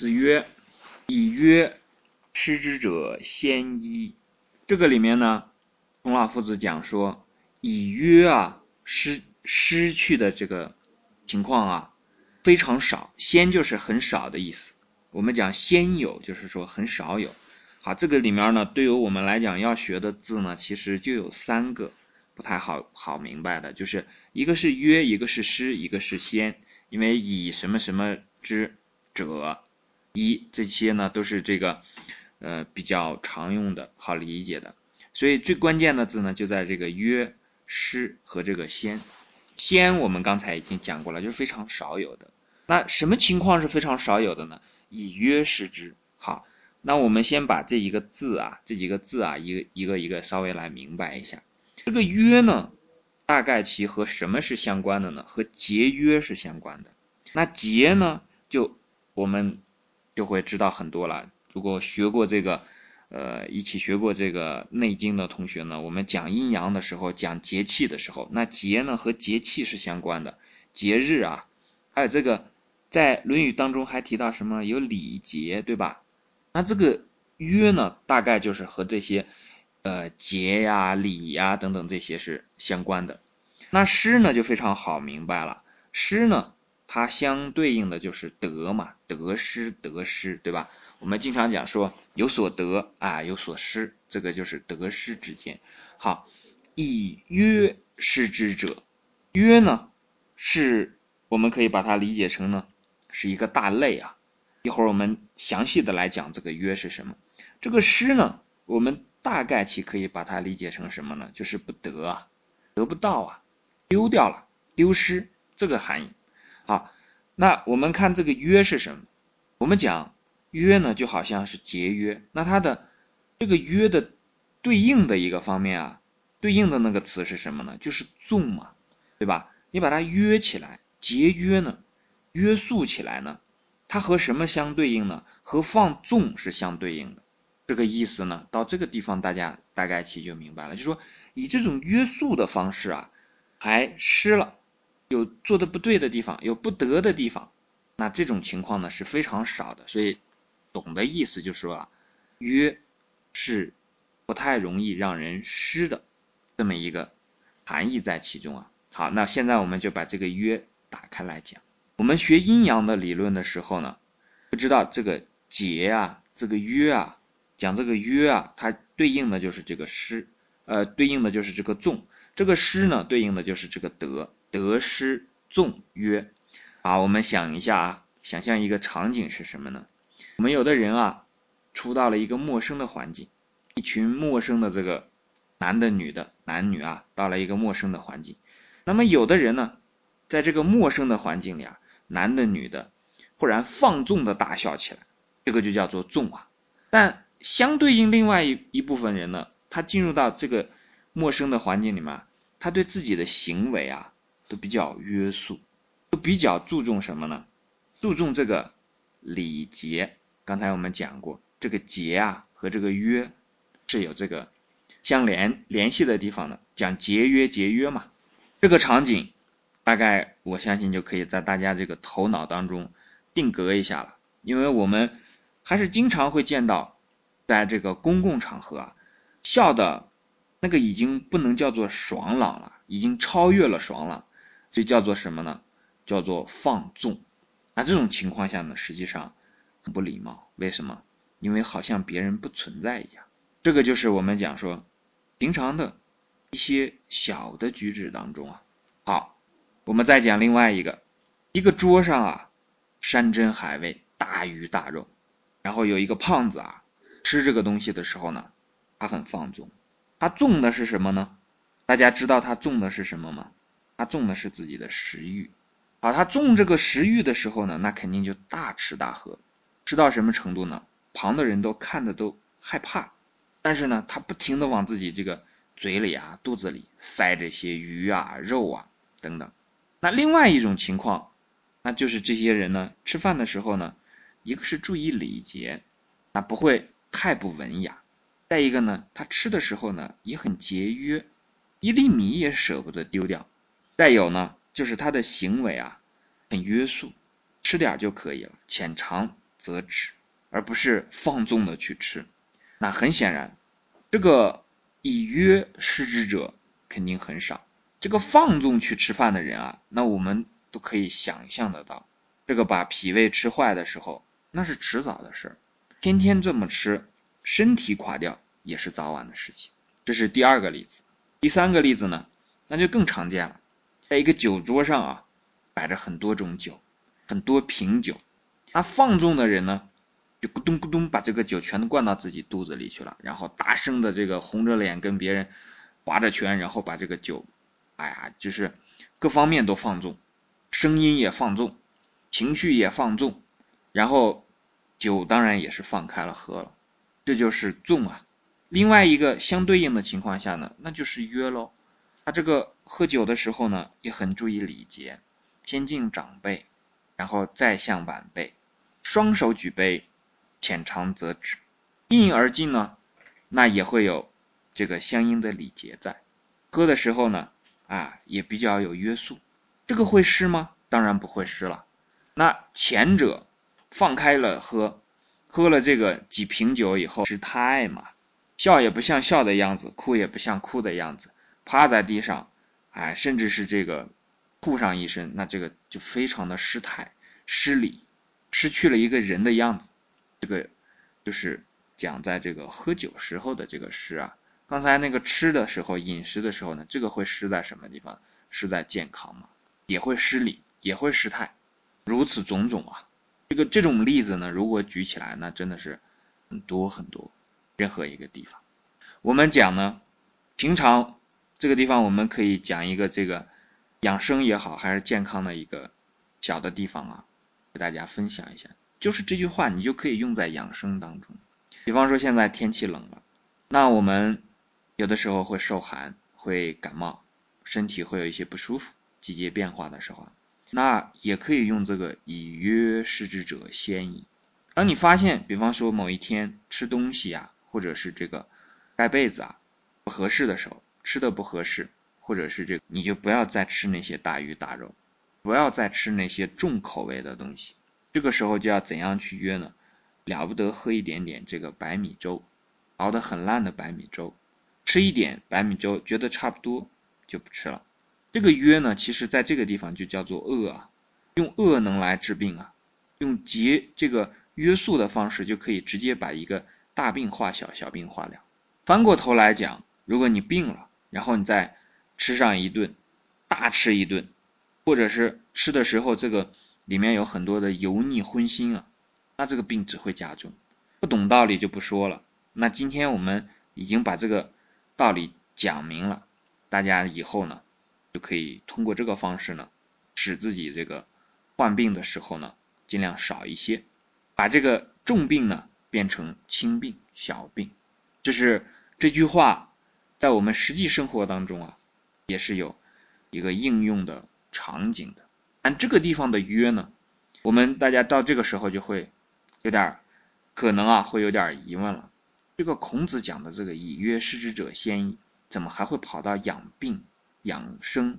子曰：“以约失之者先一。”这个里面呢，孔老夫子讲说，以约啊失失去的这个情况啊非常少，先就是很少的意思。我们讲先有，就是说很少有。好，这个里面呢，对于我们来讲要学的字呢，其实就有三个不太好好明白的，就是一个是约，一个是失，一个是先。因为以什么什么之者，一这些呢都是这个呃比较常用的、好理解的，所以最关键的字呢就在这个约、失和这个先。先我们刚才已经讲过了，就是非常少有的。那什么情况是非常少有的呢？以约失之。好，那我们先把这一个字啊，这几个字啊，一个一个一个稍微来明白一下。这个约呢？大概其和什么是相关的呢？和节约是相关的。那节呢，就我们就会知道很多了。如果学过这个，呃，一起学过这个《内经》的同学呢，我们讲阴阳的时候，讲节气的时候，那节呢和节气是相关的。节日啊，还有这个在《论语》当中还提到什么有礼节，对吧？那这个约呢，大概就是和这些。呃，节呀、礼呀等等这些是相关的。那诗呢就非常好明白了。诗呢，它相对应的就是得嘛，得失得失，对吧？我们经常讲说有所得啊，有所失，这个就是得失之间。好，以约失之者，约呢是我们可以把它理解成呢是一个大类啊。一会儿我们详细的来讲这个约是什么。这个失呢，我们。大概其可以把它理解成什么呢？就是不得啊，得不到啊，丢掉了，丢失这个含义。好，那我们看这个约是什么？我们讲约呢，就好像是节约。那它的这个约的对应的一个方面啊，对应的那个词是什么呢？就是纵嘛，对吧？你把它约起来，节约呢，约束起来呢，它和什么相对应呢？和放纵是相对应的。这个意思呢，到这个地方大家大概其就明白了，就是说以这种约束的方式啊，还失了，有做的不对的地方，有不得的地方，那这种情况呢是非常少的，所以懂的意思就是说啊，约是不太容易让人失的这么一个含义在其中啊。好，那现在我们就把这个约打开来讲，我们学阴阳的理论的时候呢，不知道这个节啊，这个约啊。讲这个约啊，它对应的就是这个失，呃，对应的就是这个纵。这个失呢，对应的就是这个得，得失纵约。啊，我们想一下啊，想象一个场景是什么呢？我们有的人啊，出到了一个陌生的环境，一群陌生的这个男的、女的、男女啊，到了一个陌生的环境。那么有的人呢，在这个陌生的环境里啊，男的、女的忽然放纵的大笑起来，这个就叫做纵啊。但相对应另外一一部分人呢，他进入到这个陌生的环境里面，他对自己的行为啊都比较约束，都比较注重什么呢？注重这个礼节。刚才我们讲过，这个节啊和这个约是有这个相连联系的地方的，讲节约节约嘛。这个场景大概我相信就可以在大家这个头脑当中定格一下了，因为我们还是经常会见到。在这个公共场合啊，笑的那个已经不能叫做爽朗了，已经超越了爽朗，这叫做什么呢？叫做放纵。那这种情况下呢，实际上很不礼貌。为什么？因为好像别人不存在一样。这个就是我们讲说平常的一些小的举止当中啊。好，我们再讲另外一个，一个桌上啊，山珍海味，大鱼大肉，然后有一个胖子啊。吃这个东西的时候呢，他很放纵，他纵的是什么呢？大家知道他纵的是什么吗？他纵的是自己的食欲。好，他纵这个食欲的时候呢，那肯定就大吃大喝，吃到什么程度呢？旁的人都看的都害怕。但是呢，他不停的往自己这个嘴里啊、肚子里塞这些鱼啊、肉啊等等。那另外一种情况，那就是这些人呢，吃饭的时候呢，一个是注意礼节，那不会。太不文雅。再一个呢，他吃的时候呢也很节约，一粒米也舍不得丢掉。再有呢，就是他的行为啊很约束，吃点就可以了，浅尝则止，而不是放纵的去吃。那很显然，这个以约失之者肯定很少。这个放纵去吃饭的人啊，那我们都可以想象得到，这个把脾胃吃坏的时候，那是迟早的事儿。天天这么吃，身体垮掉也是早晚的事情。这是第二个例子。第三个例子呢，那就更常见了，在一个酒桌上啊，摆着很多种酒，很多瓶酒。那放纵的人呢，就咕咚咕咚把这个酒全都灌到自己肚子里去了，然后大声的这个红着脸跟别人划着拳，然后把这个酒，哎呀，就是各方面都放纵，声音也放纵，情绪也放纵，然后酒当然也是放开了喝了，这就是纵啊。另外一个相对应的情况下呢，那就是约喽。他这个喝酒的时候呢，也很注意礼节，先敬长辈，然后再向晚辈。双手举杯，浅尝辄止，一饮而尽呢，那也会有这个相应的礼节在。喝的时候呢，啊，也比较有约束。这个会湿吗？当然不会湿了。那前者放开了喝，喝了这个几瓶酒以后，失态嘛，笑也不像笑的样子，哭也不像哭的样子，趴在地上，哎，甚至是这个吐上一身，那这个就非常的失态、失礼。失去了一个人的样子，这个就是讲在这个喝酒时候的这个失啊。刚才那个吃的时候、饮食的时候呢，这个会失在什么地方？失在健康嘛，也会失礼，也会失态，如此种种啊。这个这种例子呢，如果举起来，那真的是很多很多。任何一个地方，我们讲呢，平常这个地方我们可以讲一个这个养生也好，还是健康的一个小的地方啊。给大家分享一下，就是这句话，你就可以用在养生当中。比方说现在天气冷了，那我们有的时候会受寒，会感冒，身体会有一些不舒服。季节变化的时候，那也可以用这个“以约失之者先矣”。当你发现，比方说某一天吃东西啊，或者是这个盖被子啊不合适的时候，吃的不合适，或者是这，你就不要再吃那些大鱼大肉。不要再吃那些重口味的东西，这个时候就要怎样去约呢？了不得喝一点点这个白米粥，熬得很烂的白米粥，吃一点白米粥，觉得差不多就不吃了。这个约呢，其实在这个地方就叫做饿啊，用饿能来治病啊，用节这个约束的方式就可以直接把一个大病化小，小病化了。翻过头来讲，如果你病了，然后你再吃上一顿，大吃一顿。或者是吃的时候，这个里面有很多的油腻荤腥啊，那这个病只会加重。不懂道理就不说了。那今天我们已经把这个道理讲明了，大家以后呢就可以通过这个方式呢，使自己这个患病的时候呢尽量少一些，把这个重病呢变成轻病、小病。就是这句话在我们实际生活当中啊，也是有一个应用的。场景的，按这个地方的约呢，我们大家到这个时候就会有点可能啊，会有点疑问了。这个孔子讲的这个以约失之者先矣，怎么还会跑到养病、养生、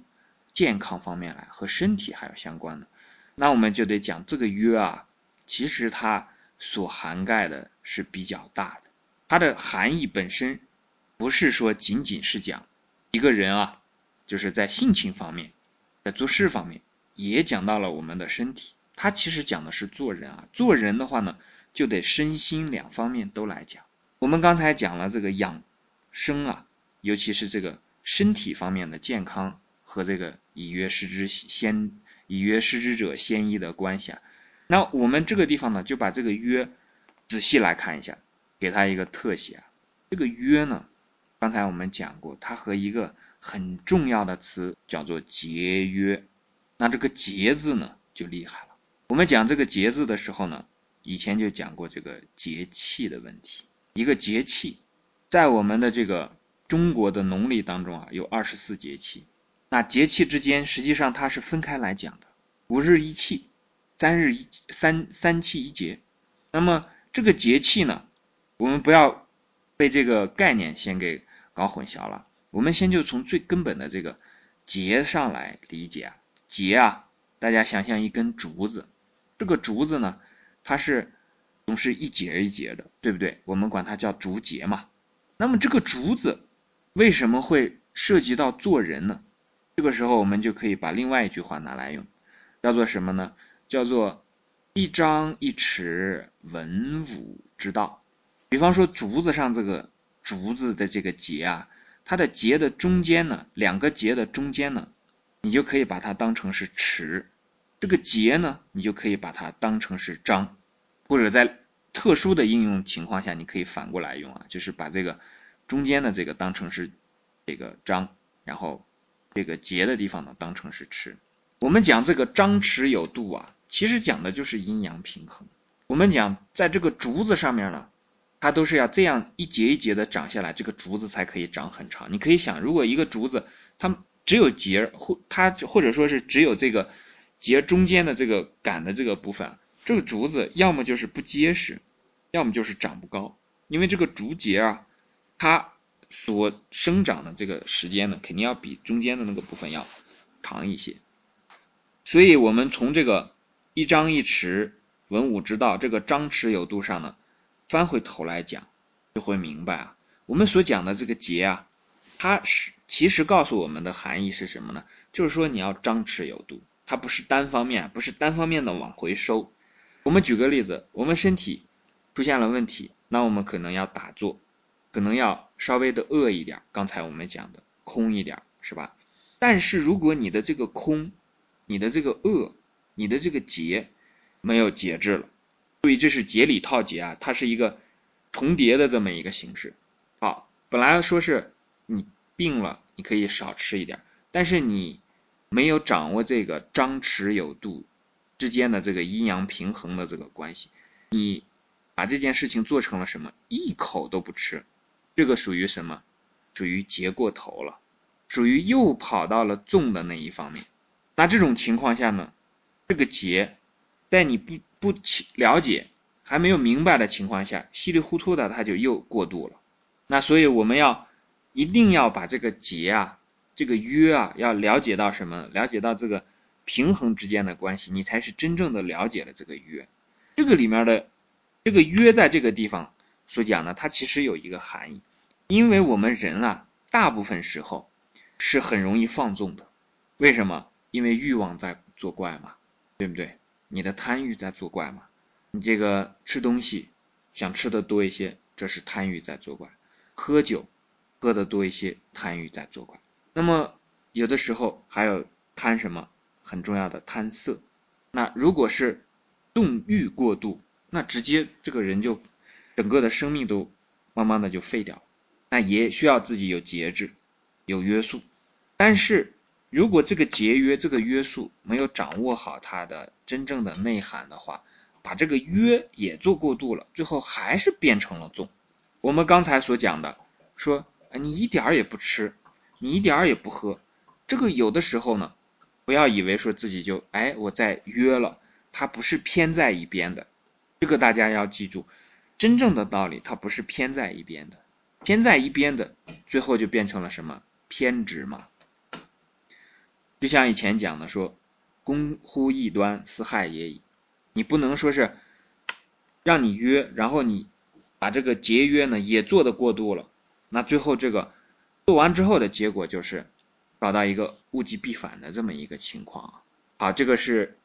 健康方面来，和身体还有相关的？那我们就得讲这个约啊，其实它所涵盖的是比较大的，它的含义本身不是说仅仅是讲一个人啊，就是在性情方面。在做事方面也讲到了我们的身体，它其实讲的是做人啊。做人的话呢，就得身心两方面都来讲。我们刚才讲了这个养生啊，尤其是这个身体方面的健康和这个以约失之先以约失之者先医的关系啊。那我们这个地方呢，就把这个约仔细来看一下，给它一个特写啊。这个约呢，刚才我们讲过，它和一个很重要的词叫做节约，那这个节字呢就厉害了。我们讲这个节字的时候呢，以前就讲过这个节气的问题。一个节气，在我们的这个中国的农历当中啊，有二十四节气。那节气之间实际上它是分开来讲的，五日一气，三日一三三气一节。那么这个节气呢，我们不要被这个概念先给搞混淆了。我们先就从最根本的这个节上来理解啊，节啊，大家想象一根竹子，这个竹子呢，它是总是一节一节的，对不对？我们管它叫竹节嘛。那么这个竹子为什么会涉及到做人呢？这个时候我们就可以把另外一句话拿来用，叫做什么呢？叫做一张一弛，文武之道。比方说竹子上这个竹子的这个节啊，它的节的中间呢，两个节的中间呢，你就可以把它当成是持。这个节呢，你就可以把它当成是章，或者在特殊的应用情况下，你可以反过来用啊，就是把这个中间的这个当成是这个章，然后这个节的地方呢当成是持。我们讲这个张弛有度啊，其实讲的就是阴阳平衡。我们讲在这个竹子上面呢，它都是要这样一节一节的长下来，这个竹子才可以长很长。你可以想，如果一个竹子它只有节或它或者说是只有这个。节中间的这个杆的这个部分，这个竹子要么就是不结实，要么就是长不高。因为这个竹节啊，它所生长的这个时间呢，肯定要比中间的那个部分要长一些。所以，我们从这个一张一弛，文武之道这个张弛有度上呢，翻回头来讲，就会明白啊，我们所讲的这个节啊，它是其实告诉我们的含义是什么呢？就是说你要张弛有度。它不是单方面，不是单方面的往回收。我们举个例子，我们身体出现了问题，那我们可能要打坐，可能要稍微的饿一点。刚才我们讲的空一点，是吧？但是如果你的这个空，你的这个饿，你的这个节没有节制了，注意这是节里套节啊，它是一个重叠的这么一个形式。好，本来说是你病了，你可以少吃一点，但是你。没有掌握这个张弛有度之间的这个阴阳平衡的这个关系，你把这件事情做成了什么？一口都不吃，这个属于什么？属于节过头了，属于又跑到了重的那一方面。那这种情况下呢，这个节在你不不了解、还没有明白的情况下，稀里糊涂的它就又过度了。那所以我们要一定要把这个节啊。这个约啊，要了解到什么？了解到这个平衡之间的关系，你才是真正的了解了这个约。这个里面的这个约在这个地方所讲呢，它其实有一个含义，因为我们人啊，大部分时候是很容易放纵的。为什么？因为欲望在作怪嘛，对不对？你的贪欲在作怪嘛。你这个吃东西想吃的多一些，这是贪欲在作怪；喝酒喝的多一些，贪欲在作怪。那么有的时候还有贪什么很重要的贪色，那如果是动欲过度，那直接这个人就整个的生命都慢慢的就废掉，那也需要自己有节制，有约束。但是如果这个节约这个约束没有掌握好它的真正的内涵的话，把这个约也做过度了，最后还是变成了纵。我们刚才所讲的说，你一点儿也不吃。你一点儿也不喝，这个有的时候呢，不要以为说自己就哎我在约了，它不是偏在一边的，这个大家要记住，真正的道理它不是偏在一边的，偏在一边的最后就变成了什么偏执嘛，就像以前讲的说，公乎异端，私害也已，你不能说是让你约，然后你把这个节约呢也做的过度了，那最后这个。做完之后的结果就是搞到一个物极必反的这么一个情况啊。好，这个是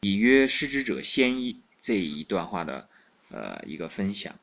以约失之者先矣这一段话的呃一个分享。